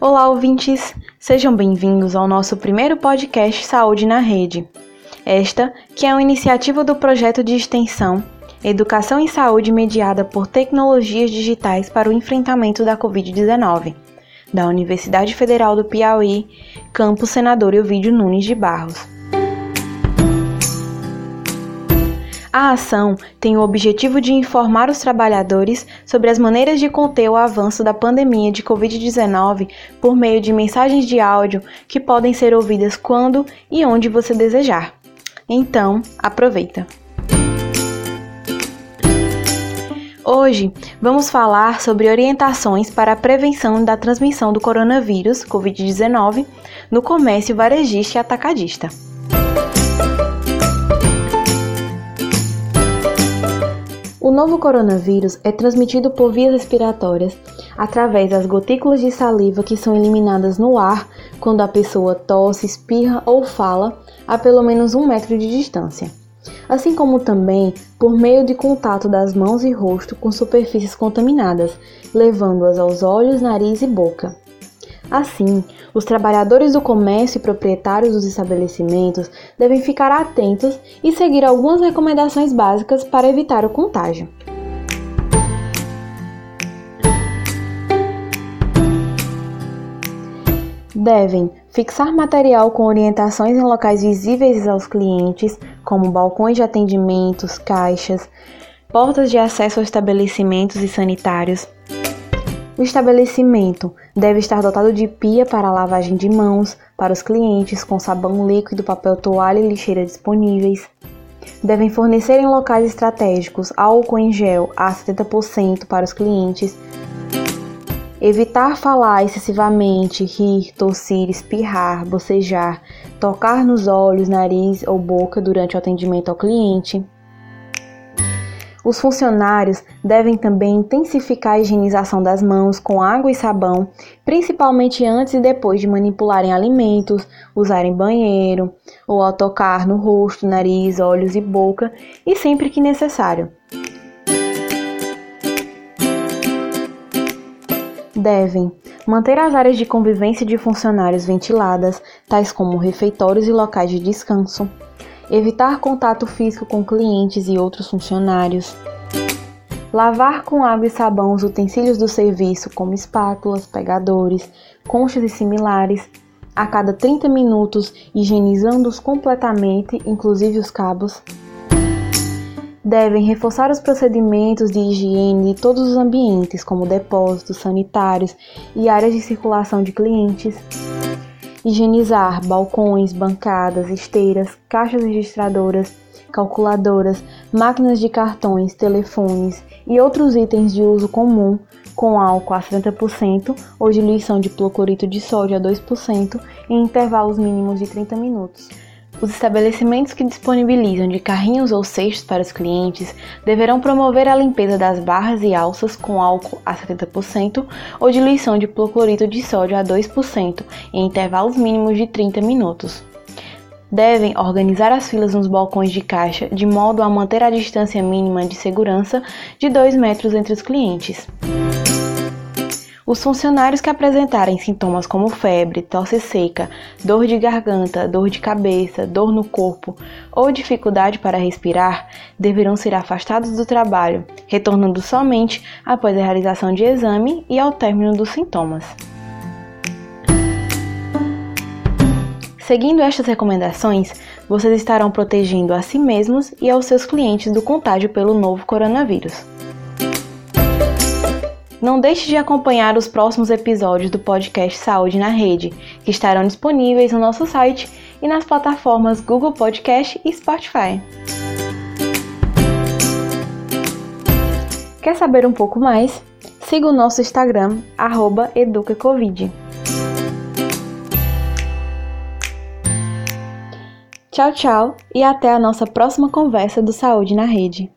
Olá, ouvintes! Sejam bem-vindos ao nosso primeiro podcast Saúde na Rede. Esta, que é uma iniciativa do projeto de extensão Educação em Saúde mediada por tecnologias digitais para o enfrentamento da Covid-19, da Universidade Federal do Piauí, Campus Senador Elvídio Nunes de Barros. A ação tem o objetivo de informar os trabalhadores sobre as maneiras de conter o avanço da pandemia de Covid-19 por meio de mensagens de áudio que podem ser ouvidas quando e onde você desejar. Então, aproveita! Hoje vamos falar sobre orientações para a prevenção da transmissão do coronavírus Covid-19 no comércio varejista e atacadista. O novo coronavírus é transmitido por vias respiratórias através das gotículas de saliva que são eliminadas no ar quando a pessoa tosse, espirra ou fala a pelo menos um metro de distância. Assim como também por meio de contato das mãos e rosto com superfícies contaminadas, levando-as aos olhos, nariz e boca. Assim, os trabalhadores do comércio e proprietários dos estabelecimentos devem ficar atentos e seguir algumas recomendações básicas para evitar o contágio. Devem fixar material com orientações em locais visíveis aos clientes, como balcões de atendimentos, caixas, portas de acesso aos estabelecimentos e sanitários, o estabelecimento deve estar dotado de pia para lavagem de mãos para os clientes, com sabão líquido, papel toalha e lixeira disponíveis. Devem fornecer em locais estratégicos álcool em gel a 70% para os clientes. Evitar falar excessivamente, rir, tossir, espirrar, bocejar, tocar nos olhos, nariz ou boca durante o atendimento ao cliente os funcionários devem também intensificar a higienização das mãos com água e sabão, principalmente antes e depois de manipularem alimentos, usarem banheiro ou ao tocar no rosto, nariz, olhos e boca e sempre que necessário. Devem manter as áreas de convivência de funcionários ventiladas, tais como refeitórios e locais de descanso evitar contato físico com clientes e outros funcionários, lavar com água e sabão os utensílios do serviço, como espátulas, pegadores, conchas e similares, a cada 30 minutos, higienizando-os completamente, inclusive os cabos. Devem reforçar os procedimentos de higiene de todos os ambientes, como depósitos sanitários e áreas de circulação de clientes higienizar balcões, bancadas, esteiras, caixas registradoras, calculadoras, máquinas de cartões, telefones e outros itens de uso comum com álcool a 70% ou diluição de clorito de sódio a 2% em intervalos mínimos de 30 minutos. Os estabelecimentos que disponibilizam de carrinhos ou cestos para os clientes deverão promover a limpeza das barras e alças com álcool a 70% ou diluição de clorito de sódio a 2% em intervalos mínimos de 30 minutos. Devem organizar as filas nos balcões de caixa de modo a manter a distância mínima de segurança de 2 metros entre os clientes. Os funcionários que apresentarem sintomas como febre, tosse seca, dor de garganta, dor de cabeça, dor no corpo ou dificuldade para respirar deverão ser afastados do trabalho, retornando somente após a realização de exame e ao término dos sintomas. Seguindo estas recomendações, vocês estarão protegendo a si mesmos e aos seus clientes do contágio pelo novo coronavírus. Não deixe de acompanhar os próximos episódios do podcast Saúde na Rede, que estarão disponíveis no nosso site e nas plataformas Google Podcast e Spotify. Quer saber um pouco mais? Siga o nosso Instagram, educacovid. Tchau, tchau e até a nossa próxima conversa do Saúde na Rede.